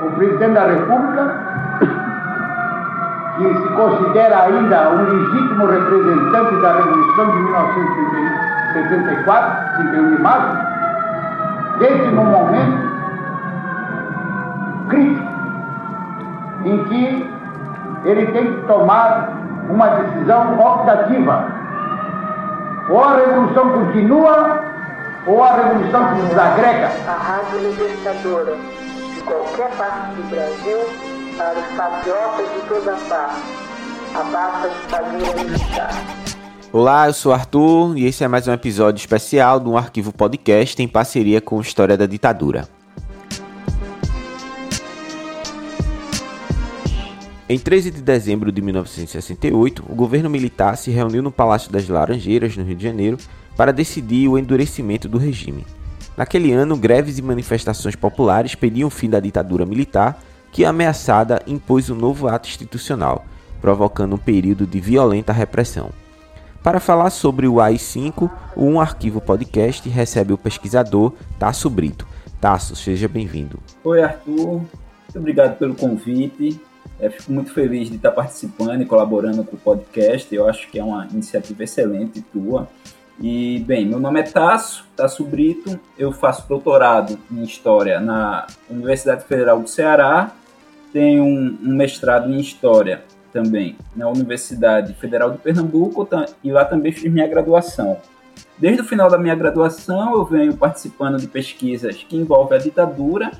o presidente da República, que se considera ainda um legítimo representante da Revolução de 1964, 31 de março, desde um momento crítico em que ele tem que tomar uma decisão optativa. Ou a revolução continua, ou a revolução se desagrega. A Rádio Libertadora, qualquer parte do Brasil, para os patriotas de toda parte. A baixa ditadura militar. Olá, eu sou Arthur e esse é mais um episódio especial do Arquivo Podcast em parceria com História da Ditadura. Em 13 de dezembro de 1968, o governo militar se reuniu no Palácio das Laranjeiras, no Rio de Janeiro, para decidir o endurecimento do regime. Naquele ano, greves e manifestações populares pediam o fim da ditadura militar, que ameaçada impôs um novo ato institucional, provocando um período de violenta repressão. Para falar sobre o AI-5, o Um Arquivo Podcast recebe o pesquisador Tasso Brito. Tasso, seja bem-vindo. Oi, Arthur. Muito obrigado pelo convite. É, fico muito feliz de estar participando e colaborando com o podcast. Eu acho que é uma iniciativa excelente tua. E, bem, meu nome é Tasso, Tasso Brito. Eu faço doutorado em História na Universidade Federal do Ceará. Tenho um, um mestrado em História também na Universidade Federal de Pernambuco e lá também fiz minha graduação. Desde o final da minha graduação, eu venho participando de pesquisas que envolvem a ditadura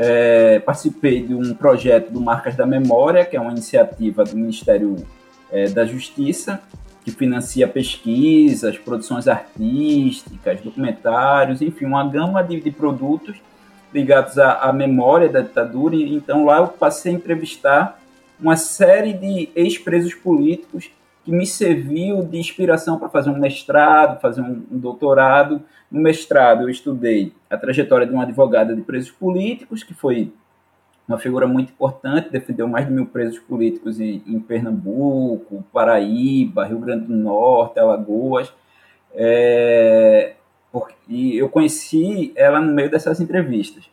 é, participei de um projeto do Marcas da Memória, que é uma iniciativa do Ministério é, da Justiça, que financia pesquisas, produções artísticas, documentários, enfim, uma gama de, de produtos ligados à, à, memória da ditadura. E, então lá eu passei a entrevistar uma série de ex-presos políticos que me serviu de inspiração para fazer um mestrado, fazer um, um doutorado. No mestrado, eu estudei a trajetória de uma advogada de presos políticos, que foi uma figura muito importante, defendeu mais de mil presos políticos em, em Pernambuco, Paraíba, Rio Grande do Norte, Alagoas. É, porque, e eu conheci ela no meio dessas entrevistas.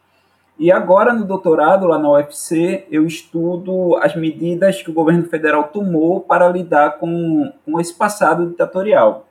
E agora, no doutorado, lá na UFC, eu estudo as medidas que o governo federal tomou para lidar com, com esse passado ditatorial.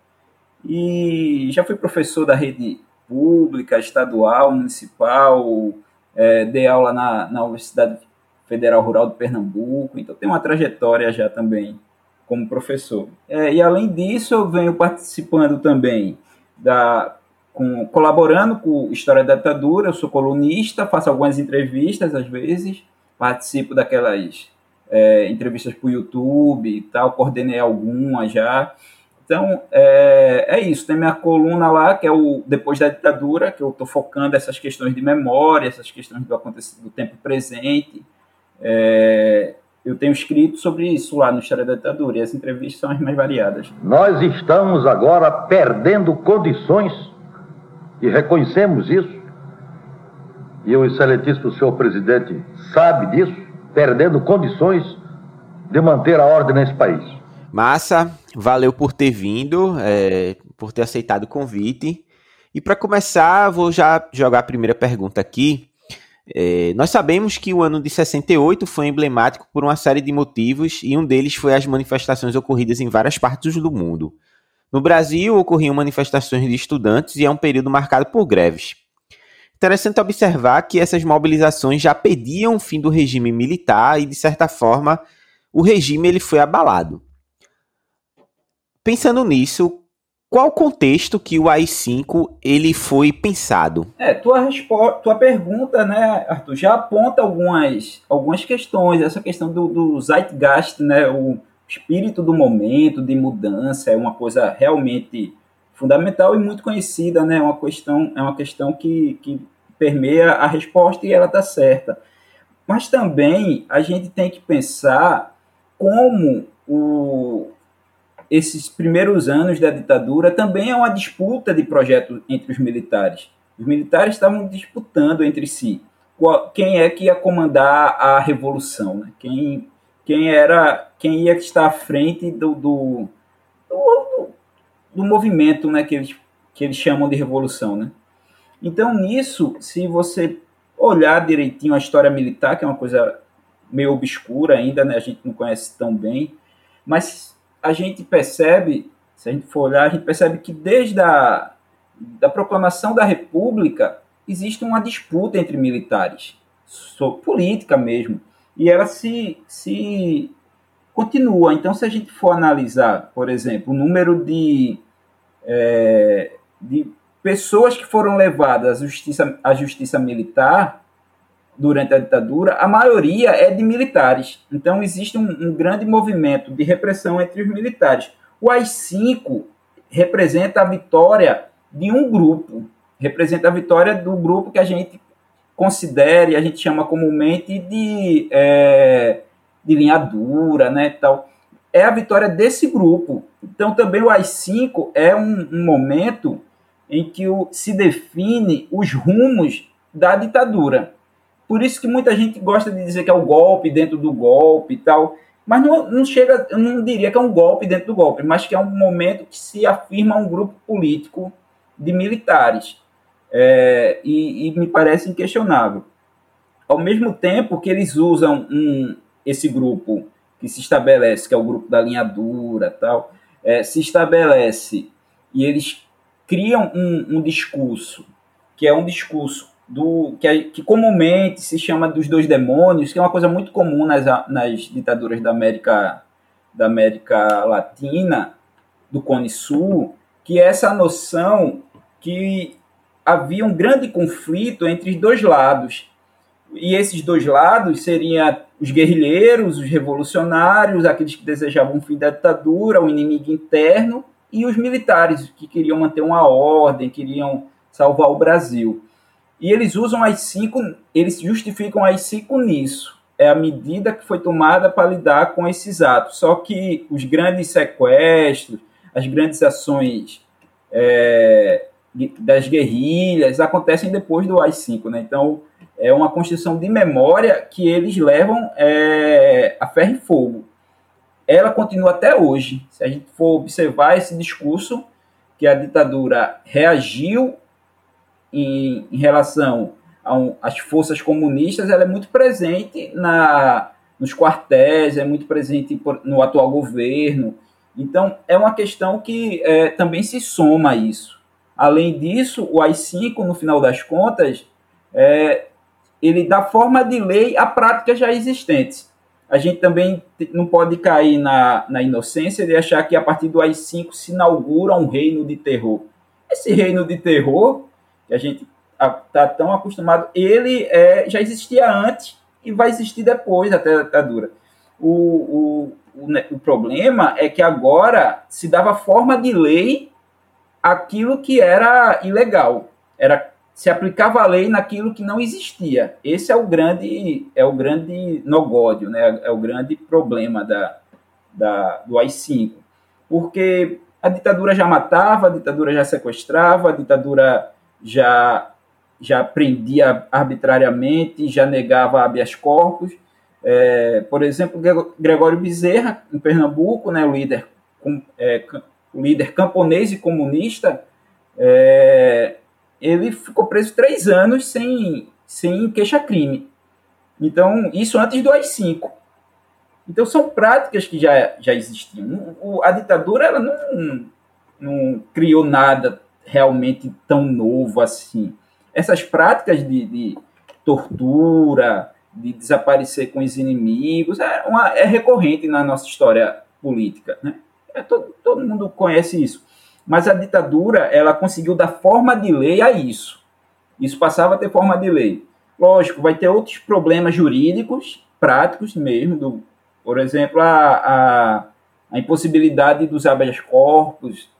E já fui professor da rede pública, estadual, municipal, é, dei aula na, na Universidade Federal Rural de Pernambuco, então tenho uma trajetória já também como professor. É, e além disso, eu venho participando também da com, colaborando com História da Ditadura, eu sou colunista, faço algumas entrevistas às vezes, participo daquelas é, entrevistas para o YouTube e tal, coordenei algumas já. Então, é, é, isso. Tem minha coluna lá, que é o Depois da Ditadura, que eu estou focando essas questões de memória, essas questões do do tempo presente. É, eu tenho escrito sobre isso lá no História da Ditadura, e as entrevistas são as mais variadas. Nós estamos agora perdendo condições e reconhecemos isso, e o excelentíssimo senhor presidente sabe disso, perdendo condições de manter a ordem nesse país. Massa, valeu por ter vindo, é, por ter aceitado o convite. E para começar, vou já jogar a primeira pergunta aqui. É, nós sabemos que o ano de 68 foi emblemático por uma série de motivos e um deles foi as manifestações ocorridas em várias partes do mundo. No Brasil, ocorriam manifestações de estudantes e é um período marcado por greves. Interessante observar que essas mobilizações já pediam o fim do regime militar e, de certa forma, o regime ele foi abalado. Pensando nisso, qual o contexto que o AI-5 ele foi pensado? É, tua, tua pergunta, né, Arthur, já aponta algumas, algumas questões, essa questão do, do zeitgeist, né, o, espírito do momento, de mudança, é uma coisa realmente fundamental e muito conhecida, né? É uma questão, é uma questão que, que permeia a resposta e ela está certa. Mas também a gente tem que pensar como o, esses primeiros anos da ditadura também é uma disputa de projeto entre os militares. Os militares estavam disputando entre si quem é que ia comandar a revolução, né? quem quem era quem ia estar à frente do, do, do, do movimento né, que, eles, que eles chamam de revolução. Né? Então, nisso, se você olhar direitinho a história militar, que é uma coisa meio obscura ainda, né? a gente não conhece tão bem, mas a gente percebe, se a gente for olhar, a gente percebe que desde a da proclamação da República existe uma disputa entre militares, sobre política mesmo, e ela se, se continua. Então, se a gente for analisar, por exemplo, o número de, é, de pessoas que foram levadas à justiça, à justiça militar durante a ditadura, a maioria é de militares. Então, existe um, um grande movimento de repressão entre os militares. O AI-5 representa a vitória de um grupo, representa a vitória do grupo que a gente considera e a gente chama comumente de, é, de linha dura, né, tal. É a vitória desse grupo. Então, também o AI-5 é um, um momento em que o, se define os rumos da ditadura. Por isso que muita gente gosta de dizer que é o golpe dentro do golpe e tal, mas não, não chega, eu não diria que é um golpe dentro do golpe, mas que é um momento que se afirma um grupo político de militares. É, e, e, me parece inquestionável. Ao mesmo tempo que eles usam um, esse grupo que se estabelece, que é o grupo da linha dura, tal, é, se estabelece e eles criam um, um discurso que é um discurso do que, que, comumente se chama dos dois demônios, que é uma coisa muito comum nas, nas ditaduras da América da América Latina, do Cone Sul, que é essa noção que havia um grande conflito entre os dois lados. E esses dois lados seriam os guerrilheiros, os revolucionários, aqueles que desejavam o fim da ditadura, o inimigo interno, e os militares, que queriam manter uma ordem, queriam salvar o Brasil. E eles usam as cinco, eles justificam as cinco nisso. É a medida que foi tomada para lidar com esses atos. Só que os grandes sequestros, as grandes ações é, das guerrilhas acontecem depois do AI-5, né? Então, é uma construção de memória que eles levam é, a ferro e fogo ela continua até hoje. Se a gente for observar esse discurso, que a ditadura reagiu em, em relação às forças comunistas, ela é muito presente na, nos quartéis, é muito presente no atual governo. Então, é uma questão que é, também se soma a isso. Além disso, o AI-5, no final das contas, é, ele dá forma de lei a práticas já existentes a gente também não pode cair na, na inocência de achar que a partir do AI-5 se inaugura um reino de terror. Esse reino de terror, que a gente está tão acostumado, ele é, já existia antes e vai existir depois da ditadura. O, o, o, né, o problema é que agora se dava forma de lei aquilo que era ilegal. Era se aplicava a lei naquilo que não existia. Esse é o grande é o grande nogódio, né? É o grande problema da, da do AI-5. Porque a ditadura já matava, a ditadura já sequestrava, a ditadura já já prendia arbitrariamente, já negava habeas corpus. É, por exemplo, Gregório Bezerra, em Pernambuco, né, o líder, é, o líder camponês e comunista, é, ele ficou preso três anos sem, sem queixa-crime. Então, isso antes do AI-5. Então, são práticas que já, já existiam. O, a ditadura ela não, não criou nada realmente tão novo assim. Essas práticas de, de tortura, de desaparecer com os inimigos, é, uma, é recorrente na nossa história política. Né? É, todo, todo mundo conhece isso. Mas a ditadura, ela conseguiu dar forma de lei a isso. Isso passava a ter forma de lei. Lógico, vai ter outros problemas jurídicos, práticos mesmo, do, por exemplo, a, a, a impossibilidade dos habeas corpus,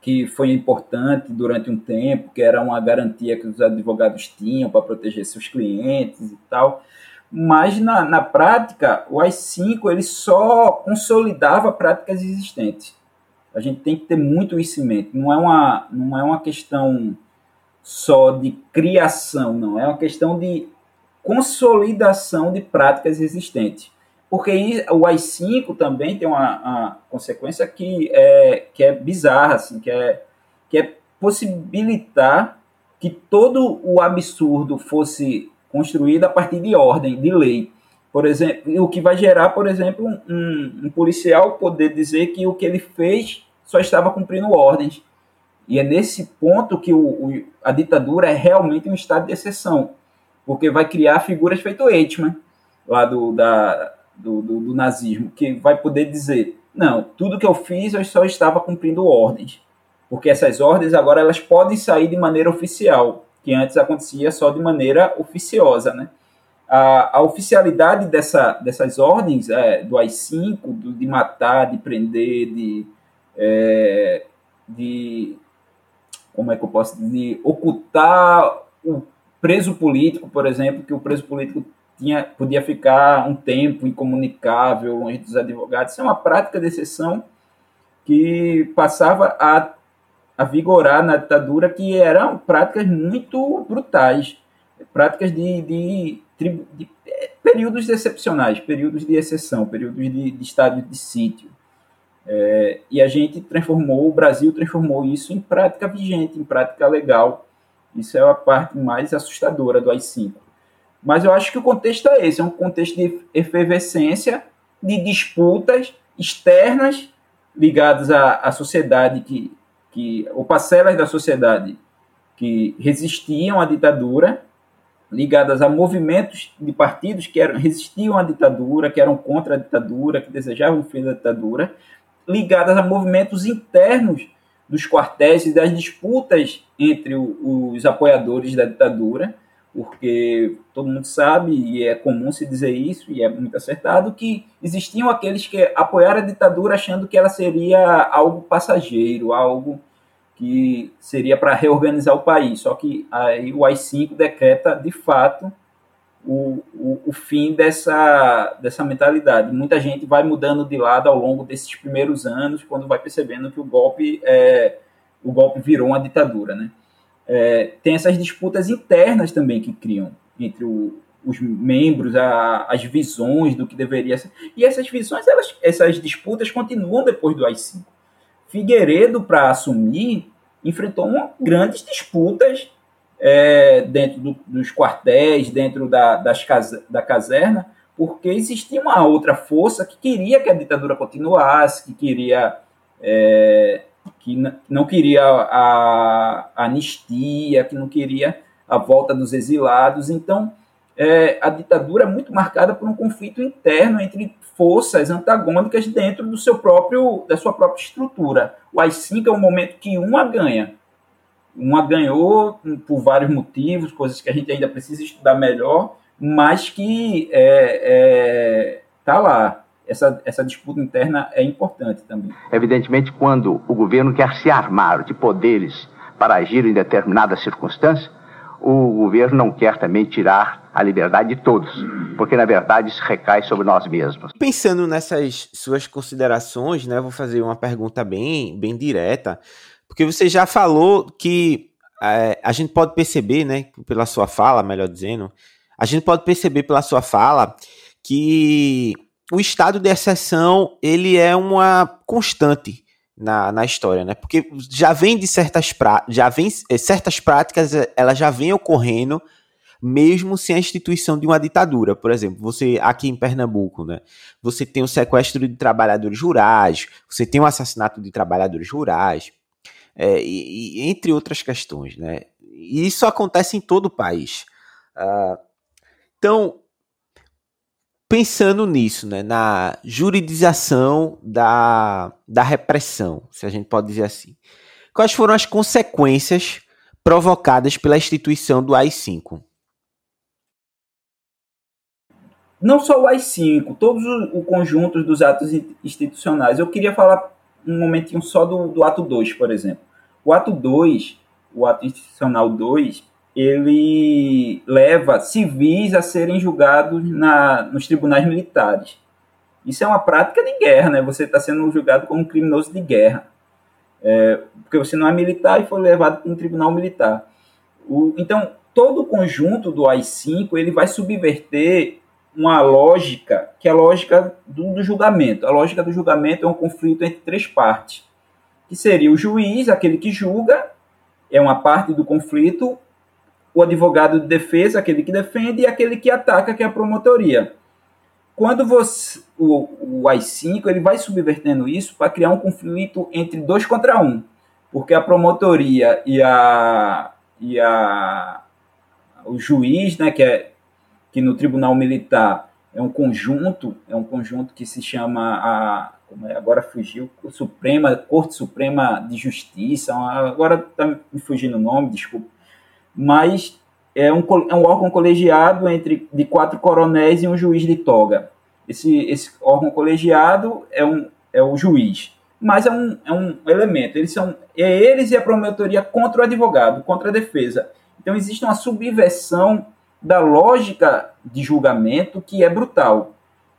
que foi importante durante um tempo, que era uma garantia que os advogados tinham para proteger seus clientes e tal. Mas na, na prática, o AI-5 ele só consolidava práticas existentes a gente tem que ter muito isso em mente. Não é uma, não é uma questão só de criação, não. É uma questão de consolidação de práticas existentes. Porque o AI-5 também tem uma, uma, consequência que é, que é bizarra, assim, que é, que é possibilitar que todo o absurdo fosse construído a partir de ordem, de lei. Por exemplo, o que vai gerar, por exemplo, um, um policial poder dizer que o que ele fez só estava cumprindo ordens. E é nesse ponto que o, o, a ditadura é realmente um estado de exceção, porque vai criar figuras feito Eichmann, lá do, da, do, do, do, nazismo, que vai poder dizer, não, tudo que eu fiz eu só estava cumprindo ordens, porque essas ordens agora elas podem sair de maneira oficial, que antes acontecia só de maneira oficiosa, né? A, a oficialidade dessa, dessas ordens é, do AI-5, do, de matar, de prender, de, é, de como é que eu posso dizer, ocultar o preso político, por exemplo, que o preso político tinha, podia ficar um tempo incomunicável longe dos advogados. Isso é uma prática de exceção que passava a, a vigorar na ditadura, que eram práticas muito brutais, práticas de, de de períodos excepcionais, períodos de exceção, períodos de, de estado de sítio. É, e a gente transformou, o Brasil transformou isso em prática vigente, em prática legal. Isso é a parte mais assustadora do AI-5. Mas eu acho que o contexto é esse, é um contexto de efervescência, de disputas externas ligadas à, à sociedade que, que, ou parcelas da sociedade que resistiam à ditadura ligadas a movimentos de partidos que eram, resistiam à ditadura, que eram contra a ditadura, que desejavam o fim da ditadura, ligadas a movimentos internos dos quartéis e das disputas entre o, os apoiadores da ditadura, porque todo mundo sabe, e é comum se dizer isso, e é muito acertado, que existiam aqueles que apoiaram a ditadura achando que ela seria algo passageiro, algo que seria para reorganizar o país. Só que aí o AI-5 decreta, de fato, o, o, o, fim dessa, dessa mentalidade. Muita gente vai mudando de lado ao longo desses primeiros anos, quando vai percebendo que o golpe, é, o golpe virou uma ditadura. Né? É, tem essas disputas internas também que criam entre o, os membros, a, as visões do que deveria ser. E essas visões, elas, essas disputas continuam depois do AI-5. Figueiredo, para assumir, enfrentou uma, grandes disputas é, dentro do, dos quartéis, dentro da, das da caserna, porque existia uma outra força que queria que a ditadura continuasse, que queria é, que não queria a, a, anistia, que não queria a volta dos exilados. Então, é, a ditadura é muito marcada por um conflito interno entre forças antagônicas dentro do seu próprio, da sua própria estrutura. O AI-5 é um momento que uma ganha. Uma ganhou por vários motivos, coisas que a gente ainda precisa estudar melhor, mas que é, é, tá lá. Essa, essa disputa interna é importante também. Evidentemente, quando o governo quer se armar de poderes para agir em determinada circunstância, o governo não quer também tirar a liberdade de todos, porque na verdade isso recai sobre nós mesmos. Pensando nessas suas considerações, né, vou fazer uma pergunta bem, bem direta, porque você já falou que é, a gente pode perceber, né, pela sua fala, melhor dizendo, a gente pode perceber pela sua fala que o estado de exceção ele é uma constante na, na história, né? Porque já vem de certas já vem eh, certas práticas, eh, elas já vêm ocorrendo mesmo sem a instituição de uma ditadura. Por exemplo, você aqui em Pernambuco, né? Você tem o sequestro de trabalhadores rurais, você tem o assassinato de trabalhadores rurais, é, e, e, entre outras questões, né? E isso acontece em todo o país. Uh, então, pensando nisso, né, na juridização da, da repressão, se a gente pode dizer assim, quais foram as consequências provocadas pela instituição do AI-5? Não só o AI-5, todos o, conjunto dos atos institucionais. Eu queria falar um momentinho só do, do ato 2, por exemplo. O ato 2, o ato institucional 2, ele leva civis a serem julgados na, nos tribunais militares. Isso é uma prática de guerra, né? Você está sendo julgado como um criminoso de guerra. É, porque você não é militar e foi levado para um tribunal militar. O, então, todo o conjunto do AI-5 ele vai subverter uma lógica que é a lógica do, do, julgamento. A lógica do julgamento é um conflito entre três partes, que seria o juiz, aquele que julga, é uma parte do conflito, o advogado de defesa, aquele que defende, e aquele que ataca, que é a promotoria. Quando você, o, o AI-5 ele vai subvertendo isso para criar um conflito entre dois contra um, porque a promotoria e a, e a o juiz, né, que é que no Tribunal Militar é um conjunto, é um conjunto que se chama a como é, agora fugiu, Suprema, Corte Suprema de Justiça, agora está me fugindo o nome, desculpa, mas é um, é um órgão colegiado entre de quatro coronéis e um juiz de toga. Esse, esse órgão colegiado é, um, é o juiz, mas é um, é um elemento. Eles são é eles e a promotoria contra o advogado, contra a defesa. Então existe uma subversão da lógica de julgamento que é brutal.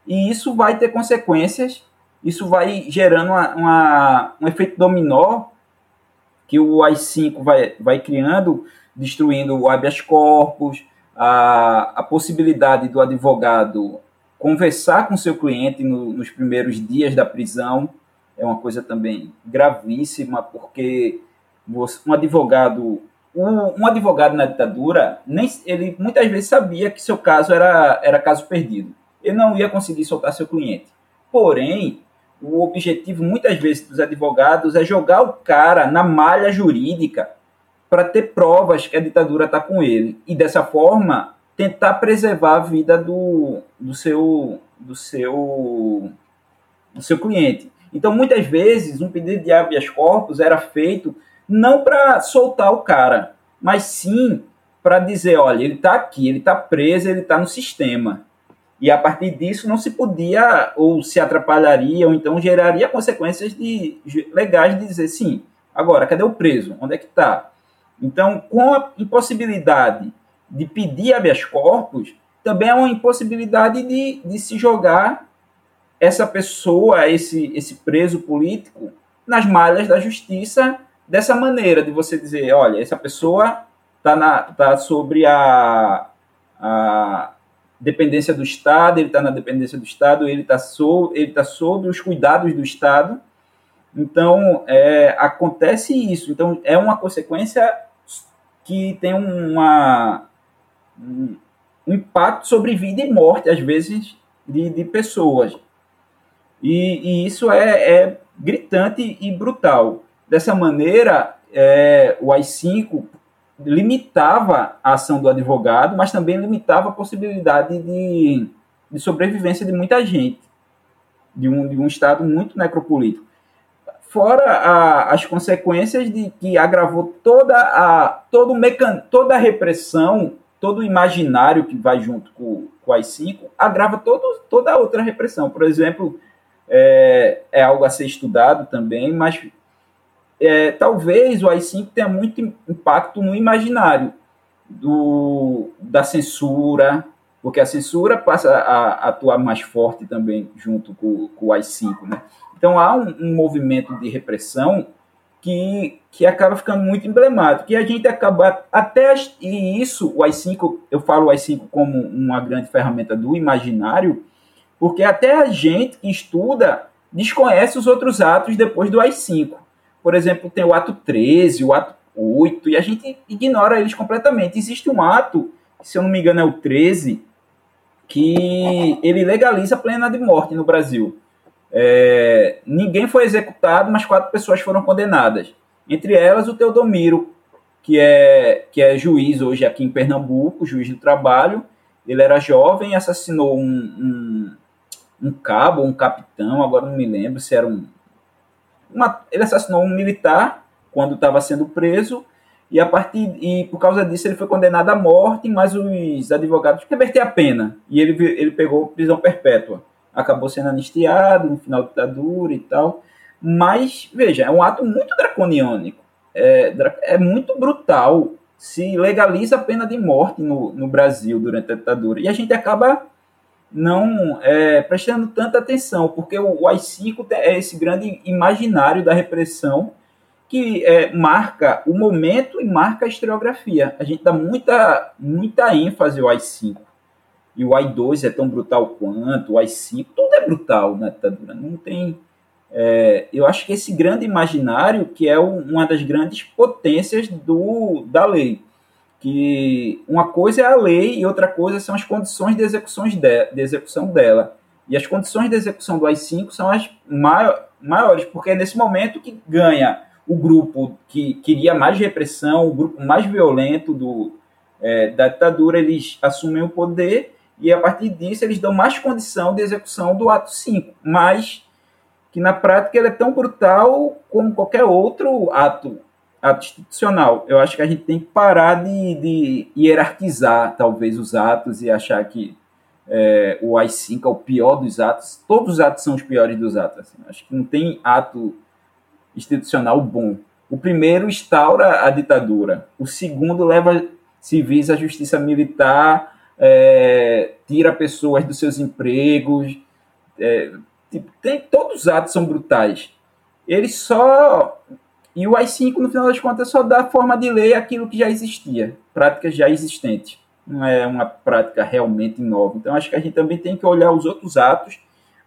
E isso vai ter consequências, isso vai gerando uma, uma, um efeito dominó que o AI-5 vai, vai criando, destruindo o habeas corpus, a, a possibilidade do advogado conversar com seu cliente no, nos primeiros dias da prisão é uma coisa também gravíssima, porque um advogado um, um, advogado na ditadura, nem, ele muitas vezes sabia que seu caso era, era caso perdido. Ele não ia conseguir soltar seu cliente. Porém, o objetivo muitas vezes dos advogados é jogar o cara na malha jurídica para ter provas que a ditadura está com ele. E dessa forma, tentar preservar a vida do, do, seu, do, seu, do seu cliente. Então, muitas vezes, um pedido de habeas corpus era feito não para soltar o cara, mas sim para dizer, olha, ele está aqui, ele está preso, ele está no sistema. E a partir disso não se podia, ou se atrapalharia, ou então geraria consequências de, legais de dizer, sim, agora, cadê o preso? Onde é que está? Então, com a impossibilidade de pedir habeas corpus, também é uma impossibilidade de, de se jogar essa pessoa, esse, esse preso político, nas malhas da justiça dessa maneira, de você dizer, olha, essa pessoa está tá sobre a, a dependência do Estado, ele está na dependência do Estado, ele está ele tá sob os cuidados do Estado. Então, é, acontece isso. Então, é uma consequência que tem uma, um, impacto sobre vida e morte, às vezes, de, de pessoas. E, e isso é, é, gritante e brutal. Dessa maneira, é, o AI-5 limitava a ação do advogado, mas também limitava a possibilidade de, de sobrevivência de muita gente, de um, de um Estado muito necropolítico. Fora a, as consequências de que agravou toda a, todo mecan, toda a repressão, todo o imaginário que vai junto com, com o AI-5, agrava todo, toda a outra repressão. Por exemplo, é, é algo a ser estudado também, mas é, talvez o AI-5 tenha muito impacto no imaginário do, da censura, porque a censura passa a, a atuar mais forte também junto com, com o AI-5, né? Então há um, um, movimento de repressão que, que acaba ficando muito emblemático, e a gente acaba até e isso o AI-5, eu falo o AI-5 como uma grande ferramenta do imaginário, porque até a gente que estuda desconhece os outros atos depois do AI-5. Por exemplo, tem o ato 13, o ato 8, e a gente ignora eles completamente. Existe um ato, se eu não me engano é o 13, que ele legaliza a pena de morte no Brasil. É, ninguém foi executado, mas quatro pessoas foram condenadas. Entre elas, o Teodomiro, que é, que é juiz hoje aqui em Pernambuco, juiz do trabalho. Ele era jovem assassinou um, um, um cabo, um capitão, agora não me lembro se era um. Uma, ele assassinou um militar quando estava sendo preso e a partir e por causa disso ele foi condenado à morte, mas os advogados reverter a pena e ele ele pegou prisão perpétua. Acabou sendo anistiado no final da ditadura e tal. Mas veja, é um ato muito draconiânico, é, é muito brutal. Se legaliza a pena de morte no, no Brasil durante a ditadura e a gente acaba não é, prestando tanta atenção, porque o AI-5 é esse grande imaginário da repressão que é, marca o momento e marca a historiografia. A gente dá muita, muita ênfase ao AI-5. E o AI-2 é tão brutal quanto, o AI-5, tudo é brutal na ditadura. Não tem. É, eu acho que esse grande imaginário que é uma das grandes potências do, da lei. que uma coisa é a lei e outra coisa são as condições de, execuções de, de execução dela. E as condições de execução do AI-5 são as maiores, porque é nesse momento que ganha o grupo que queria mais repressão, o grupo mais violento do, é, da ditadura, eles assumem o poder e a partir disso eles dão mais condição de execução do ato 5, mas que na prática ele é tão brutal como qualquer outro ato, ato institucional. Eu acho que a gente tem que parar de, de hierarquizar talvez os atos e achar que é, o AI-5 é o pior dos atos. Todos os atos são os piores dos atos. Assim. Acho que não tem ato institucional bom. O primeiro instaura a ditadura. O segundo leva civis à justiça militar, é, tira pessoas dos seus empregos. É, tipo, tem, todos os atos são brutais. Ele só. E o AI-5, no final das contas, só dá forma de lei aquilo que já existia, práticas já existentes. Não é uma prática realmente nova. Então, acho que a gente também tem que olhar os outros atos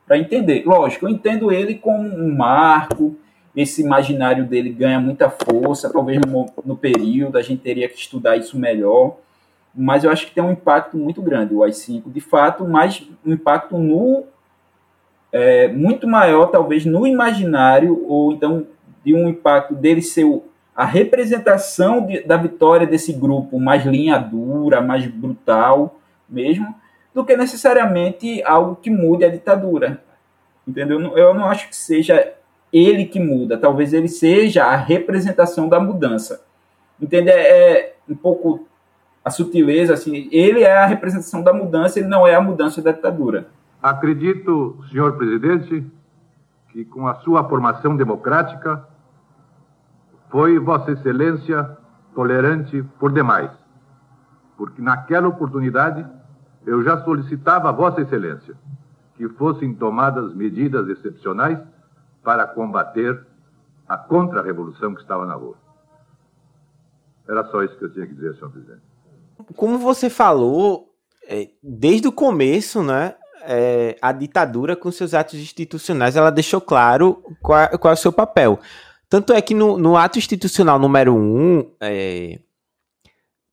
para entender. Lógico, eu entendo ele como um marco, esse imaginário dele ganha muita força, talvez no, no, período a gente teria que estudar isso melhor, mas eu acho que tem um impacto muito grande o AI-5, de fato, mas um impacto no é, muito maior, talvez, no imaginário, ou então de um impacto dele ser a representação de, da vitória desse grupo mais linha dura, mais brutal mesmo, do que necessariamente algo que mude a ditadura. Entendeu? Eu não acho que seja ele que muda, talvez ele seja a representação da mudança. Entende? É, é um pouco a sutileza, assim, ele é a representação da mudança, ele não é a mudança da ditadura. Acredito, senhor presidente, que com a sua formação democrática foi Vossa Excelência tolerante por demais, porque naquela oportunidade eu já solicitava a Vossa Excelência que fossem tomadas medidas excepcionais para combater a contra-revolução que estava na rua. Era só isso que eu tinha que dizer, senhor presidente. Como você falou, é, desde o começo, né, é, a ditadura, com seus atos institucionais, ela deixou claro qual, qual é o seu papel. Tanto é que no, no ato institucional número 1, um, é,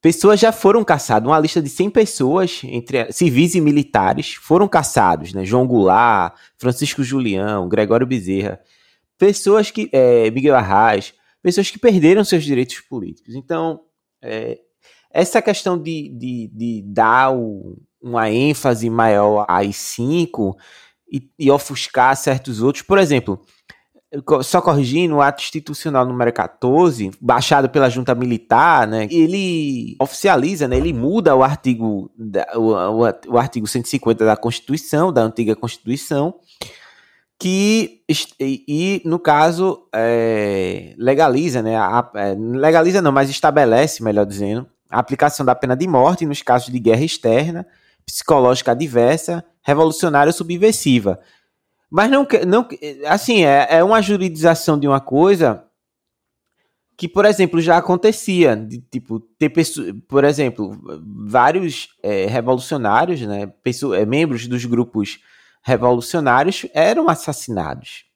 pessoas já foram caçadas. Uma lista de 100 pessoas, entre civis e militares, foram caçados. Né? João Goulart, Francisco Julião, Gregório Bezerra. Pessoas que. É, Miguel Arraes. Pessoas que perderam seus direitos políticos. Então, é, essa questão de, de, de dar o, uma ênfase maior às cinco e, e ofuscar certos outros. Por exemplo, só corrigindo, o ato institucional número 14, baixado pela junta militar, né, ele oficializa, né, ele muda o artigo, o, o, o artigo 150 da Constituição, da antiga Constituição, que, e, e no caso, é, legaliza, né, a, é, legaliza não, mas estabelece, melhor dizendo, a aplicação da pena de morte nos casos de guerra externa, psicológica adversa, revolucionária ou subversiva, mas não, não assim, é, é uma juridização de uma coisa que, por exemplo, já acontecia, de, tipo, ter por exemplo, vários é, revolucionários, né, é, membros dos grupos revolucionários eram assassinados.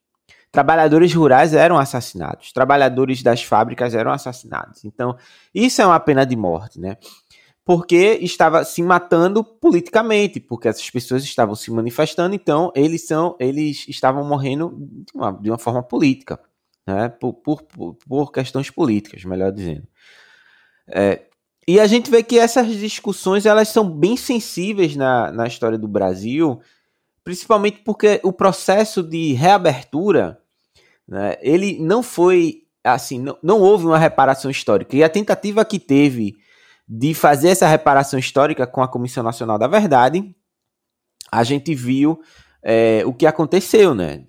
Trabalhadores rurais eram assassinados, trabalhadores das fábricas eram assassinados. Então, isso é uma pena de morte, né? porque estava se matando politicamente, porque essas pessoas estavam se manifestando, então eles são, eles estavam morrendo de uma, de uma forma política, né? por, por, por questões políticas, melhor dizendo. É, e a gente vê que essas discussões elas são bem sensíveis na, na história do Brasil, principalmente porque o processo de reabertura, né, ele não foi assim, não, não houve uma reparação histórica. E a tentativa que teve de fazer essa reparação histórica com a Comissão Nacional da Verdade, a gente viu é, o que aconteceu, né?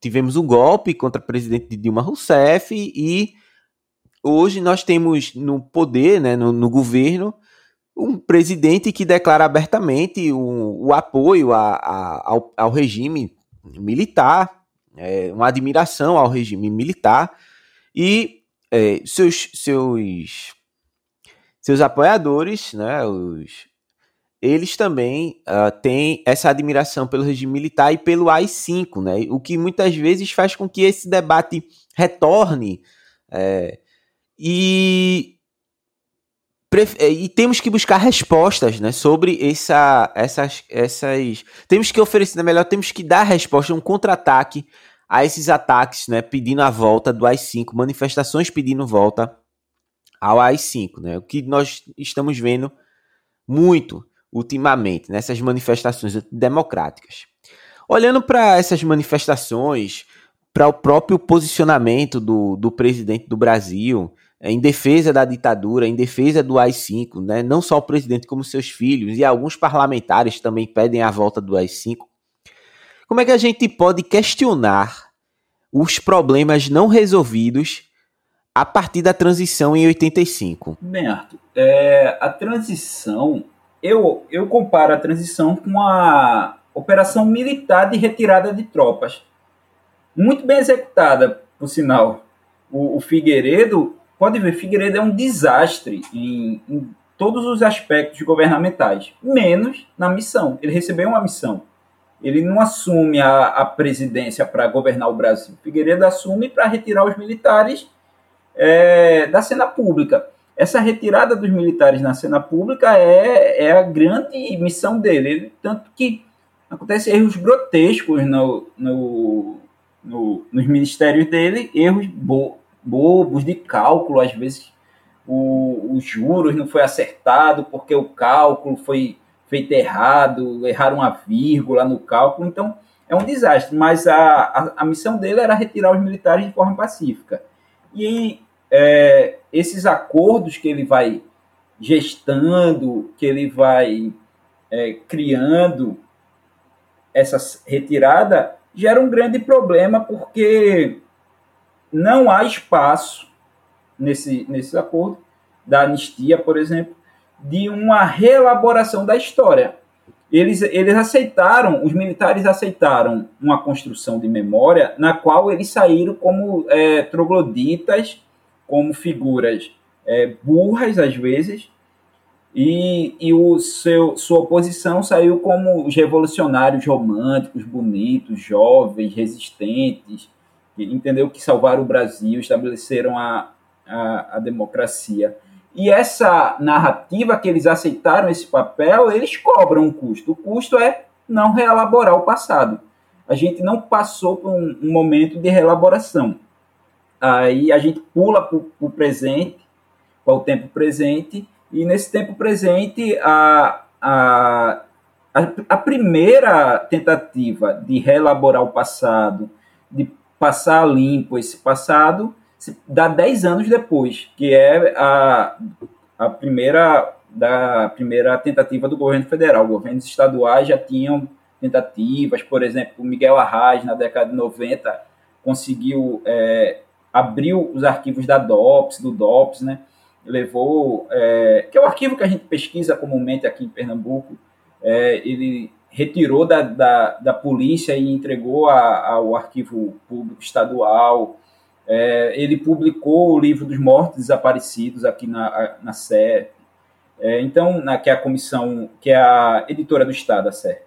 Tivemos um golpe contra o presidente Dilma Rousseff e hoje nós temos no poder, né, no, no governo, um presidente que declara abertamente o, o apoio a, a, ao, ao, regime militar, é, uma admiração ao regime militar e é, seus, seus seus apoiadores, né, os, eles também uh, têm essa admiração pelo regime militar e pelo AI-5, né, o que muitas vezes faz com que esse debate retorne é, e e temos que buscar respostas, né, sobre essa, essas, essas, temos que oferecer, melhor, temos que dar resposta, um contra-ataque a esses ataques, né, pedindo a volta do AI-5, manifestações pedindo volta ao AI-5, né, o que nós estamos vendo muito ultimamente nessas manifestações democráticas. Olhando para essas manifestações, para o próprio posicionamento do, do presidente do Brasil, em defesa da ditadura, em defesa do AI-5, né? não só o presidente, como seus filhos e alguns parlamentares também pedem a volta do AI-5. Como é que a gente pode questionar os problemas não resolvidos a partir da transição em 85? Bem, Arthur, é, a transição, eu, eu comparo a transição com a operação militar de retirada de tropas. Muito bem executada, por sinal. O, o Figueiredo pode ver, Figueiredo é um desastre em, em todos os aspectos governamentais, menos na missão. Ele recebeu uma missão. Ele não assume a, a presidência para governar o Brasil. Figueiredo assume para retirar os militares é, da cena pública. Essa retirada dos militares na cena pública é, é a grande missão dele. Ele, tanto que acontece erros grotescos no, no, no, nos ministérios dele, erros bo, bobos de cálculo, às vezes o, os juros não foi acertado porque o cálculo foi feito errado, erraram uma vírgula no cálculo, então é um desastre, mas a, a, a missão dele era retirar os militares de forma pacífica. E é, esses acordos que ele vai gestando, que ele vai é, criando, essa retirada, gera um grande problema, porque não há espaço nesse, nesse acordo da anistia, por exemplo, de uma reelaboração da história. Eles, eles aceitaram, os militares aceitaram uma construção de memória na qual eles saíram como é, trogloditas, como figuras é, burras às vezes, e, e o seu, sua oposição saiu como os revolucionários românticos, bonitos, jovens, resistentes, entendeu que salvaram o Brasil, estabeleceram a, a, a democracia. E essa narrativa que eles aceitaram esse papel, eles cobram um custo. O custo é não reelaborar o passado. A gente não passou por um, um momento de reelaboração. Aí a gente pula para o presente, para o tempo presente, e nesse tempo presente, a, a, a, a primeira tentativa de reelaborar o passado, de passar limpo esse passado dá 10 anos depois, que é a, a primeira da primeira tentativa do governo federal. Governos estaduais já tinham tentativas, por exemplo, Miguel Arraes, na década de 90, conseguiu é, abriu os arquivos da DOPS, do DOPS, né? Levou, é, que é o arquivo que a gente pesquisa comumente aqui em Pernambuco, é, ele retirou da, da, da polícia e entregou a, ao arquivo público estadual. É, ele publicou o livro dos mortos desaparecidos aqui na, na SERP. É, então, na, que é a comissão, que é a editora do Estado, a SERP,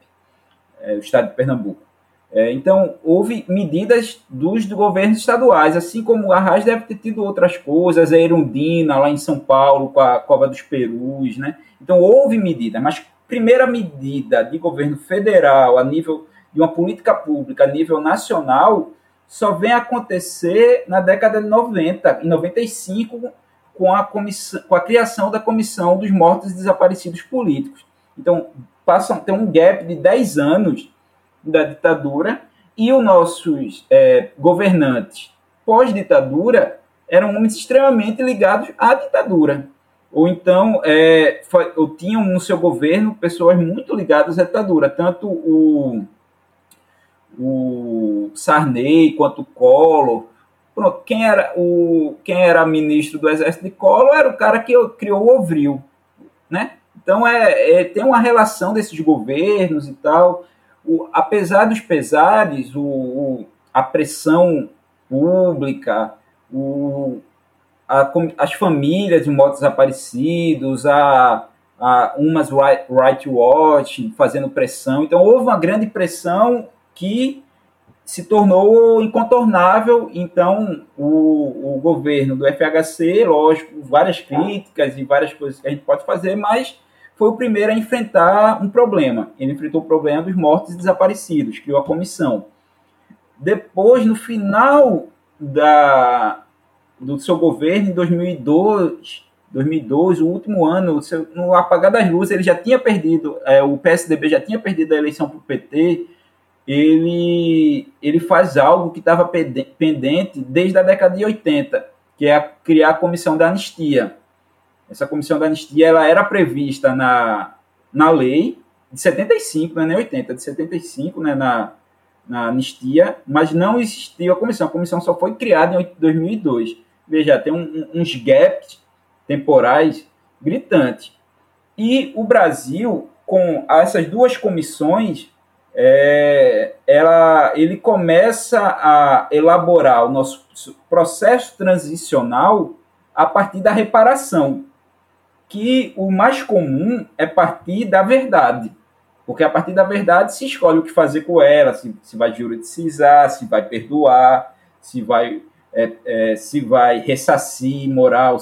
é, o Estado de Pernambuco. É, então, houve medidas dos governos estaduais, assim como a Arras deve ter tido outras coisas, a Erundina, lá em São Paulo, com a Cova dos Perus, né? Então, houve medida, mas primeira medida de governo federal a nível de uma política pública a nível nacional só vem acontecer na década de 90, em 95, com a, comissão, com a criação da Comissão dos Mortos e Desaparecidos Políticos. Então, passa, tem um gap de 10 anos da ditadura e os nossos é, governantes pós-ditadura eram homens extremamente ligados à ditadura ou então é, ou tinham no seu governo pessoas muito ligadas à ditadura, tanto o, o Sarney quanto o Collor. Pronto, quem era o quem era ministro do exército de Collor era o cara que criou o Ovril, né? Então é, é tem uma relação desses governos e tal. O, apesar dos pesares, o, o, a pressão pública, o, a, as famílias de motos desaparecidos, a, a umas right, watch fazendo pressão. Então houve uma grande pressão que se tornou incontornável. Então, o, o governo do FHC, lógico, várias críticas e várias coisas que a gente pode fazer, mas foi o primeiro a enfrentar um problema. Ele enfrentou o problema dos mortos e desaparecidos, criou a comissão. Depois, no final da, do seu governo, em 2002, 2012, o último ano, no apagar das luzes, ele já tinha perdido, é, o PSDB já tinha perdido a eleição para o PT, ele, ele faz algo que estava pendente desde a década de 80, que é criar a comissão da anistia. Essa comissão da anistia ela era prevista na, na lei de 75, não é nem 80, de 75, né, na, na anistia, mas não existiu a comissão. A comissão só foi criada em 2002. Veja, tem um, uns gaps temporais gritantes. E o Brasil, com essas duas comissões, é, ela, ele começa a elaborar o nosso processo transicional a partir da reparação, que o mais comum é partir da verdade, porque a partir da verdade se escolhe o que fazer com ela, se, se vai juridicizar, se vai perdoar, se vai, é, é, se vai ressarcir moral,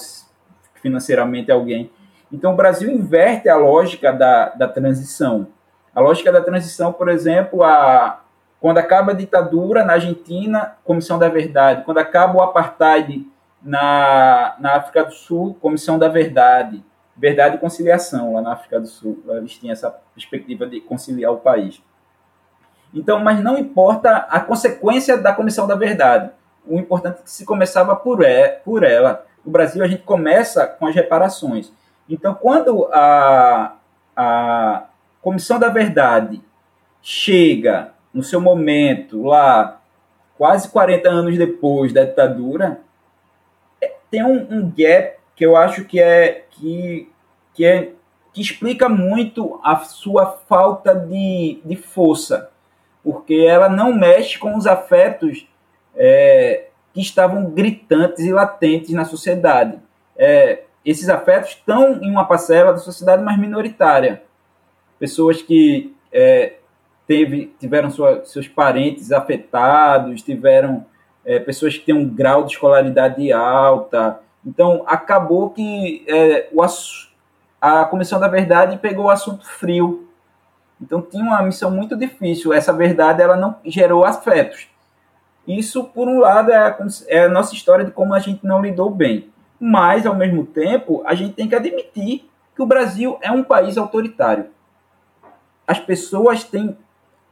financeiramente alguém. Então o Brasil inverte a lógica da, da transição a lógica da transição, por exemplo, a, quando acaba a ditadura na Argentina, Comissão da Verdade. Quando acaba o apartheid na, na África do Sul, Comissão da Verdade. Verdade e conciliação lá na África do Sul. Eles tinham essa perspectiva de conciliar o país. Então, mas não importa a consequência da Comissão da Verdade. O importante é que se começava por, é, por ela. No Brasil, a gente começa com as reparações. Então, quando a, a, Comissão da Verdade chega no seu momento lá, quase 40 anos depois da ditadura, é, tem um, um gap que eu acho que é que, que é que explica muito a sua falta de, de força, porque ela não mexe com os afetos é, que estavam gritantes e latentes na sociedade. É, esses afetos estão em uma parcela da sociedade mais minoritária pessoas que é, teve, tiveram sua, seus parentes afetados, tiveram é, pessoas que têm um grau de escolaridade alta. Então, acabou que é, o, a Comissão da Verdade pegou o assunto frio. Então, tinha uma missão muito difícil. Essa verdade ela não gerou afetos. Isso, por um lado, é a, é a nossa história de como a gente não lidou bem. Mas, ao mesmo tempo, a gente tem que admitir que o Brasil é um país autoritário as pessoas têm.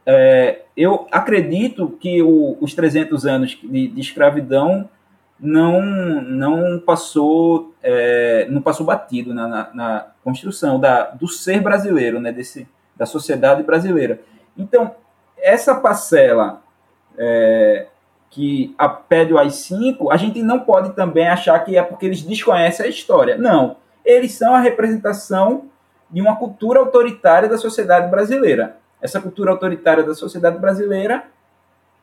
É, eu acredito que o, os 300 anos de, de, escravidão não, não passou é, não passou batido na, na, na, construção da, do ser brasileiro, né, desse, da sociedade brasileira. Então, essa parcela é, que pede o AI-5, a gente não pode também achar que é porque eles desconhecem a história. Não. Eles são a representação de uma cultura autoritária da sociedade brasileira. Essa cultura autoritária da sociedade brasileira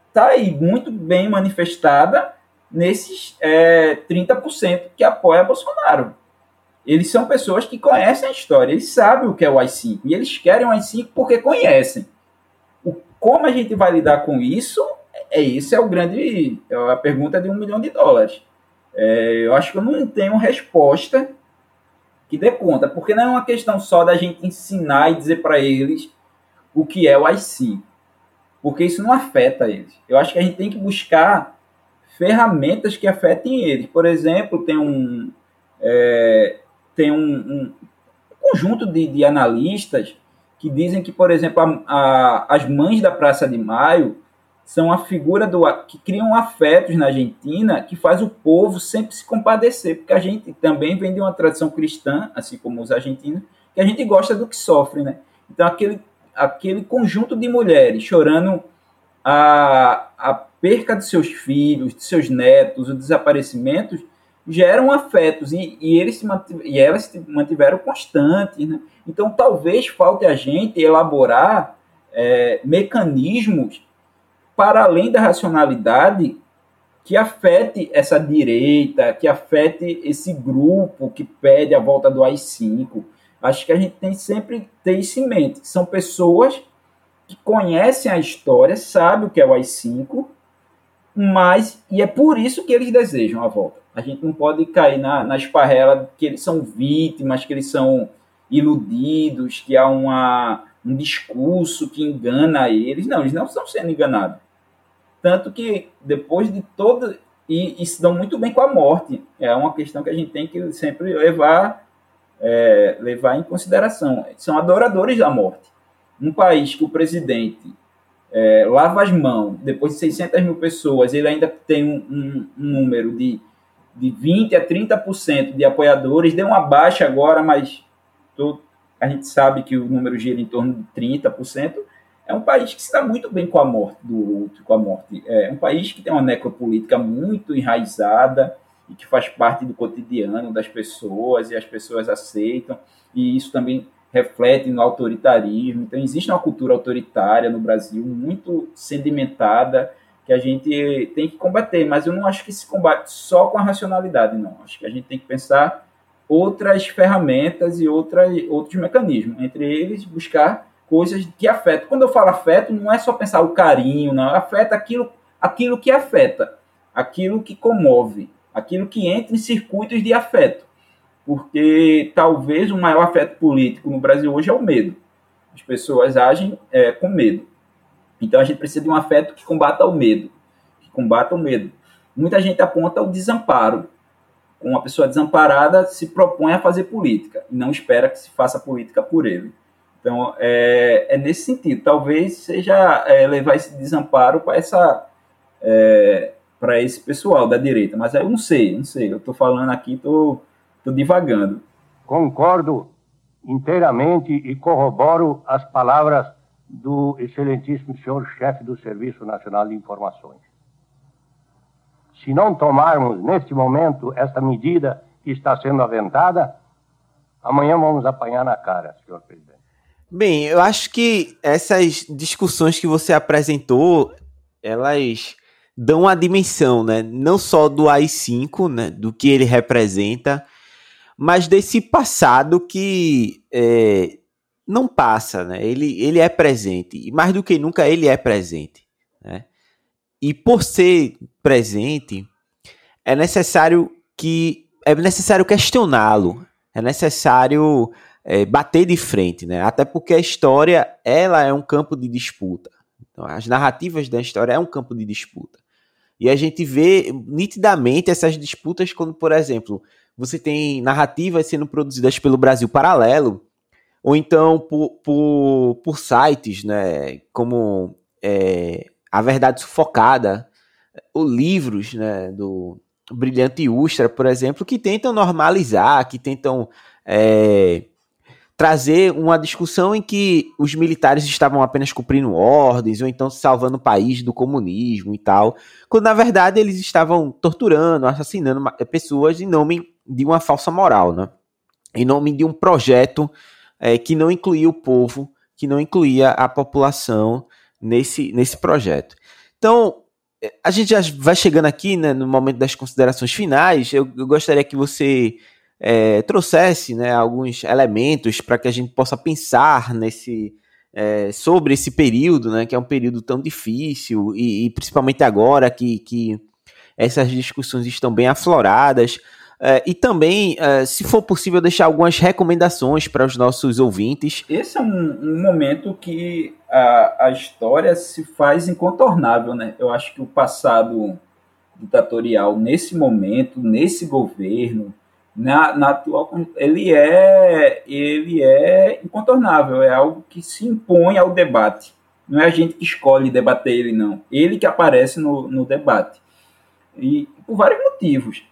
está aí muito bem manifestada nesses é, 30% que apoia Bolsonaro. Eles são pessoas que conhecem a história, eles sabem o que é o AI-5 e eles querem o AI-5 porque conhecem. O, como a gente vai lidar com isso? É isso é o grande é a pergunta de um milhão de dólares. É, eu acho que eu não tenho resposta que dê conta, porque não é uma questão só da gente ensinar e dizer para eles o que é o IC, porque isso não afeta eles. Eu acho que a gente tem que buscar ferramentas que afetem eles. Por exemplo, tem um, é, tem um, um conjunto de, de, analistas que dizem que, por exemplo, a, a, as mães da Praça de Maio são a figura do que criam afetos na Argentina que faz o povo sempre se compadecer, porque a gente também vem de uma tradição cristã, assim como os argentinos, que a gente gosta do que sofre, né? Então aquele aquele conjunto de mulheres chorando a, a perca de seus filhos, de seus netos, os desaparecimentos geram afetos e, e eles se e elas se mantiveram constantes, né? Então talvez falte a gente elaborar é, mecanismos para além da racionalidade que afete essa direita, que afete esse grupo que pede a volta do AI-5. Acho que a gente tem sempre ter isso em mente. São pessoas que conhecem a história, sabem o que é o AI-5, mas, e é por isso que eles desejam a volta. A gente não pode cair na, na esparrela que eles são vítimas, que eles são iludidos, que há uma, um discurso que engana eles. Não, eles não estão sendo enganados. Tanto que depois de todo. E, e, se dão muito bem com a morte. É uma questão que a gente tem que sempre levar, é, levar em consideração. São adoradores da morte. Um país que o presidente é, lava as mãos, depois de 600 mil pessoas, ele ainda tem um, um, um número de, de 20% a 30% de apoiadores, deu uma baixa agora, mas todo, a gente sabe que o número gira em torno de 30%. É um país que está muito bem com a morte do outro, com a morte. É um país que tem uma necropolítica muito enraizada e que faz parte do cotidiano das pessoas e as pessoas aceitam. E isso também reflete no autoritarismo. Então, existe uma cultura autoritária no Brasil muito sedimentada que a gente tem que combater, mas eu não acho que se combate só com a racionalidade, não. Acho que a gente tem que pensar outras ferramentas e outros mecanismos, entre eles buscar coisas que afetam. Quando eu falo afeto, não é só pensar o carinho, não, afeta aquilo, aquilo que afeta, aquilo que comove, aquilo que entra em circuitos de afeto porque talvez o maior afeto político no Brasil hoje é o medo. As pessoas agem é, com medo. Então a gente precisa de um afeto que combata o medo, que combata o medo. Muita gente aponta o desamparo. Uma pessoa desamparada se propõe a fazer política e não espera que se faça política por ele. Então é, é nesse sentido. Talvez seja é, levar esse desamparo para essa é, para esse pessoal da direita. Mas eu não sei, não sei. Eu estou falando aqui, estou Estou divagando. Concordo inteiramente e corroboro as palavras do excelentíssimo senhor chefe do Serviço Nacional de Informações. Se não tomarmos neste momento esta medida que está sendo aventada, amanhã vamos apanhar na cara, senhor presidente. Bem, eu acho que essas discussões que você apresentou, elas dão a dimensão, né? Não só do AI-5, né? Do que ele representa, mas desse passado que é, não passa, né? Ele, ele é presente, e mais do que nunca ele é presente. Né? E por ser presente, é necessário que é necessário questioná-lo, é necessário é, bater de frente, né? Até porque a história ela é um campo de disputa. Então, as narrativas da história é um campo de disputa. E a gente vê nitidamente essas disputas quando, por exemplo, você tem narrativas sendo produzidas pelo Brasil Paralelo, ou então por, por, por sites, né, como é, A Verdade Sufocada, ou livros né, do Brilhante Ustra, por exemplo, que tentam normalizar, que tentam é, trazer uma discussão em que os militares estavam apenas cumprindo ordens, ou então salvando o país do comunismo e tal, quando na verdade eles estavam torturando, assassinando pessoas em nome de uma falsa moral, né? Em nome de um projeto é, que não incluía o povo, que não incluía a população nesse, nesse projeto. Então, é, a gente já vai chegando aqui, né, no momento das considerações finais. Eu, eu gostaria que você é, trouxesse né, alguns elementos para que a gente possa pensar nesse é, sobre esse período, né, que é um período tão difícil e, e principalmente agora que, que essas discussões estão bem afloradas. Uh, e também, uh, se for possível, deixar algumas recomendações para os nossos ouvintes. Esse é um, um momento que a, a, história se faz incontornável, né? Eu acho que o passado ditatorial, nesse momento, nesse governo, na, na atual, ele é, ele é incontornável, é algo que se impõe ao debate. Não é a gente que escolhe debater ele, não. Ele que aparece no, no debate. E por vários motivos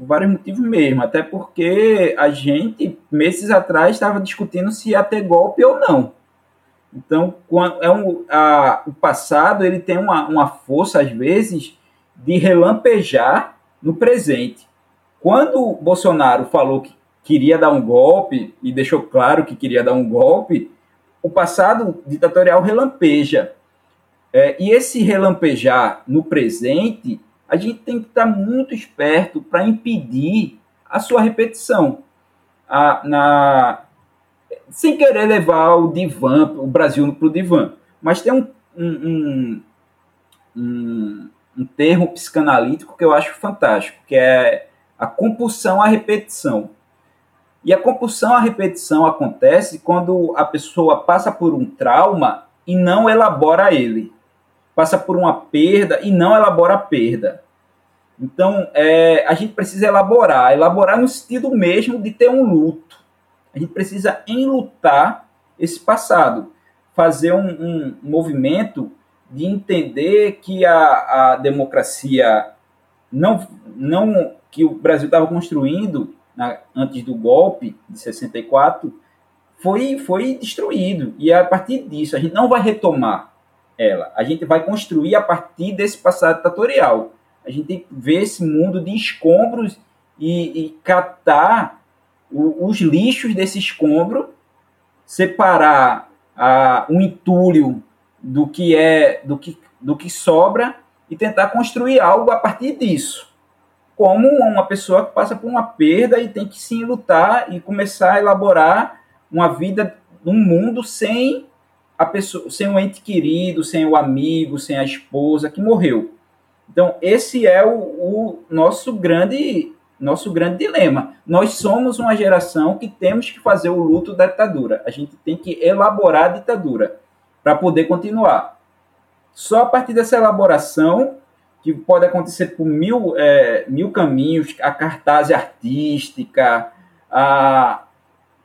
por vários motivos mesmo, até porque a gente, meses atrás, estava discutindo se ia ter golpe ou não. Então, é um, a, o passado ele tem uma, uma força, às vezes, de relampejar no presente. Quando Bolsonaro falou que queria dar um golpe, e deixou claro que queria dar um golpe, o passado ditatorial relampeja. É, e esse relampejar no presente a gente tem que estar muito esperto para impedir a sua repetição. A, na, sem querer levar o divã, o Brasil para o divã. Mas tem um, um, um, um termo psicanalítico que eu acho fantástico, que é a compulsão à repetição. E a compulsão à repetição acontece quando a pessoa passa por um trauma e não elabora ele. Passa por uma perda e não elabora a perda. Então, é, a gente precisa elaborar. Elaborar no sentido mesmo de ter um luto. A gente precisa enlutar esse passado. Fazer um, um movimento de entender que a, a democracia não, não que o Brasil estava construindo na, antes do golpe de 64 foi, foi destruído. E a partir disso, a gente não vai retomar ela. A gente vai construir a partir desse passado ditatorial. A gente ver esse mundo de escombros e, e catar o, os lixos desse escombro, separar a, um entulho do que é do que, do que sobra e tentar construir algo a partir disso como uma pessoa que passa por uma perda e tem que sim lutar e começar a elaborar uma vida num mundo sem a pessoa, sem o ente querido, sem o amigo, sem a esposa que morreu. Então esse é o, o nosso grande nosso grande dilema. Nós somos uma geração que temos que fazer o luto da ditadura. A gente tem que elaborar a ditadura para poder continuar. Só a partir dessa elaboração que pode acontecer por mil, é, mil caminhos, a cartaz artística, a,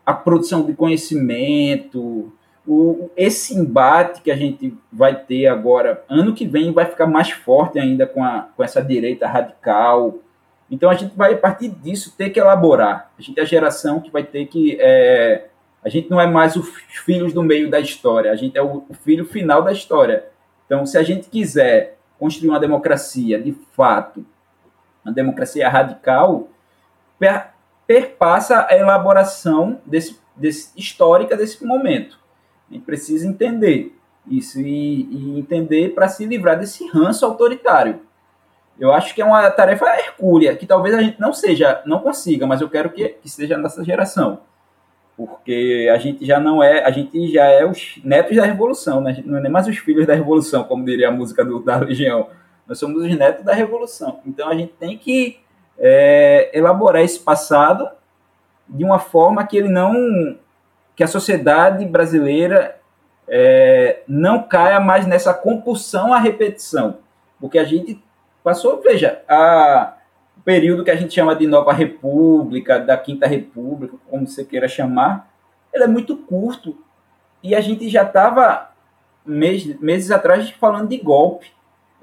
a produção de conhecimento, o, esse embate que a gente vai ter agora, ano que vem, vai ficar mais forte ainda com, a, com essa direita radical. Então a gente vai, a partir disso, ter que elaborar. A gente é a geração que vai ter que. É, a gente não é mais os filhos do meio da história, a gente é o, o filho final da história. Então, se a gente quiser construir uma democracia de fato, uma democracia radical, per, perpassa a elaboração desse, desse, histórica desse momento. A gente precisa entender isso e, e entender para se livrar desse ranço autoritário. Eu acho que é uma tarefa hercúlea, que talvez a gente não seja, não consiga, mas eu quero que, que seja nessa geração porque a gente já não é, a gente já é os netos da revolução, né? não é nem mais os filhos da revolução, como diria a música do, da Legião. Nós somos os netos da revolução. Então a gente tem que é, elaborar esse passado de uma forma que ele não, que a sociedade brasileira é, não caia mais nessa compulsão à repetição, porque a gente passou, veja, a período que a gente chama de Nova República, da Quinta República, como você queira chamar, ele é muito curto. E a gente já estava meses, meses atrás falando de golpe.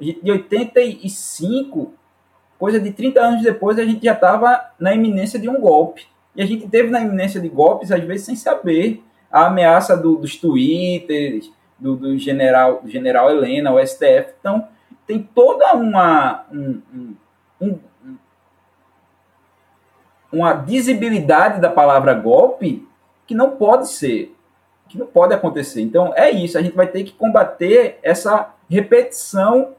de 85, coisa de 30 anos depois, a gente já estava na iminência de um golpe. E a gente teve na iminência de golpes, às vezes sem saber, a ameaça do, dos twitters, do, do, general, general Helena, o STF. Então, tem toda uma, um, um, uma visibilidade da palavra golpe que não pode ser, que não pode acontecer. Então é isso, a gente vai ter que combater essa repetição,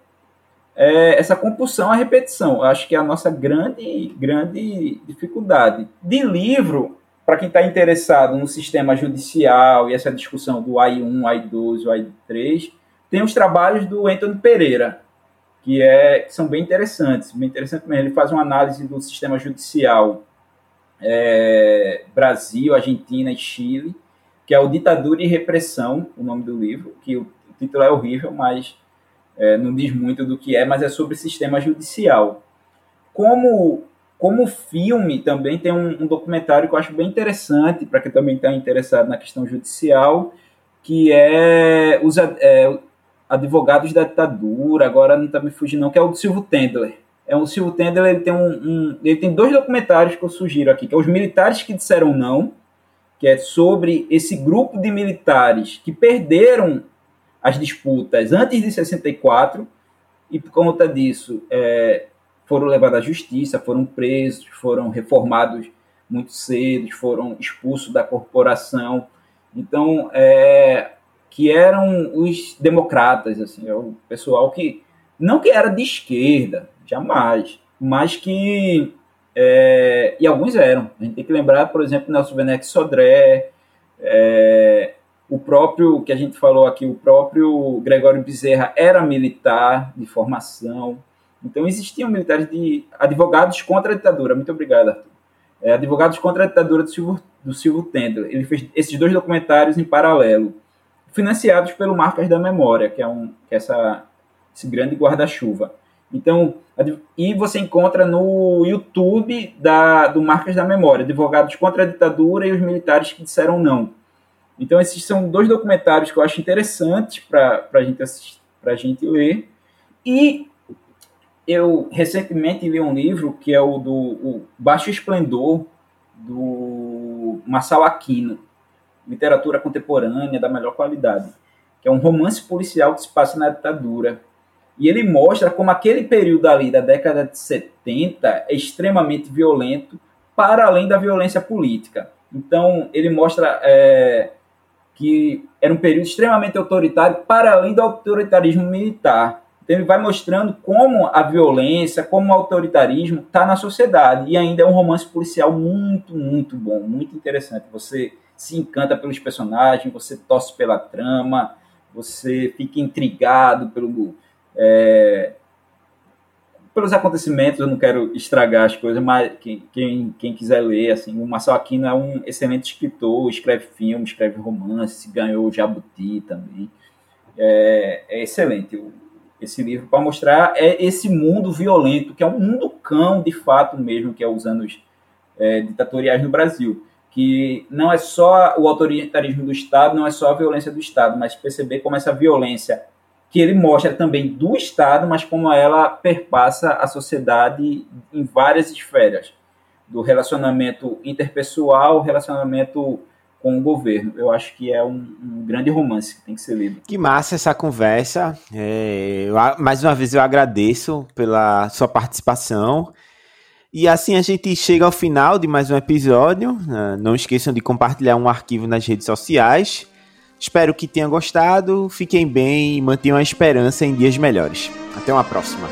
é, essa compulsão à repetição. Eu acho que é a nossa grande, grande dificuldade. De livro, para quem está interessado no sistema judicial e essa discussão do AI1, AI2, AI3, tem os trabalhos do Antônio Pereira, que, é, que são bem interessantes, bem interessante mesmo. Ele faz uma análise do sistema judicial é, Brasil, Argentina e Chile, que é o Ditadura e Repressão, o nome do livro, que o título é horrível, mas é, não diz muito do que é, mas é sobre sistema judicial. Como, como filme, também tem um, um documentário que eu acho bem interessante, para quem também está interessado na questão judicial, que é os é, advogados da ditadura, agora não está me fugindo não, que é o do Silvio Tendler é o Silvio Tendler ele tem um, um, ele tem dois documentários que eu sugiro aqui, que é os militares que disseram não, que é sobre esse grupo de militares que perderam as disputas antes de 64 e por conta disso é, foram levados à justiça, foram presos, foram reformados muito cedo, foram expulsos da corporação. Então, é, que eram os democratas, assim, é o pessoal que não que era de esquerda, jamais. Mas que. É, e alguns eram. A gente tem que lembrar, por exemplo, Nelson Venex Sodré, é, o próprio, que a gente falou aqui, o próprio Gregório Bezerra era militar de formação. Então existiam militares de advogados contra a ditadura. Muito obrigado, Arthur. É, advogados contra a ditadura do Silvio, do Silvio Tendler. Ele fez esses dois documentários em paralelo, financiados pelo Marcas da Memória, que é, um, que é essa, esse grande guarda-chuva. Então, e você encontra no YouTube da, do Marcas da Memória, Advogados contra a Ditadura e os Militares que Disseram Não. Então, esses são dois documentários que eu acho interessantes para a gente, assistir, gente ler. E eu recentemente li um livro que é o do o Baixo Esplendor, do Marçal Aquino, Literatura Contemporânea da Melhor Qualidade, que é um romance policial que se passa na ditadura e ele mostra como aquele período ali da década de 70 é extremamente violento, para além da violência política. Então, ele mostra é, que era um período extremamente autoritário, para além do autoritarismo militar. Então, ele vai mostrando como a violência, como o autoritarismo está na sociedade. E ainda é um romance policial muito, muito bom, muito interessante. Você se encanta pelos personagens, você torce pela trama, você fica intrigado pelo é, pelos acontecimentos, eu não quero estragar as coisas, mas quem, quem, quem quiser ler, assim, o Marcelo Aquino é um excelente escritor, escreve filme, escreve romance, ganhou o Jabuti também. É, é excelente esse livro para mostrar é esse mundo violento, que é um mundo cão, de fato mesmo, que é os anos é, ditatoriais no Brasil. Que não é só o autoritarismo do Estado, não é só a violência do Estado, mas perceber como essa violência que ele mostra também do Estado, mas como ela perpassa a sociedade em várias esferas, do relacionamento interpessoal, relacionamento com o governo. Eu acho que é um, um grande romance que tem que ser lido. Que massa essa conversa. É, eu, mais uma vez eu agradeço pela sua participação. E assim a gente chega ao final de mais um episódio. Né? Não esqueçam de compartilhar um arquivo nas redes sociais. Espero que tenham gostado, fiquem bem e mantenham a esperança em dias melhores. Até uma próxima.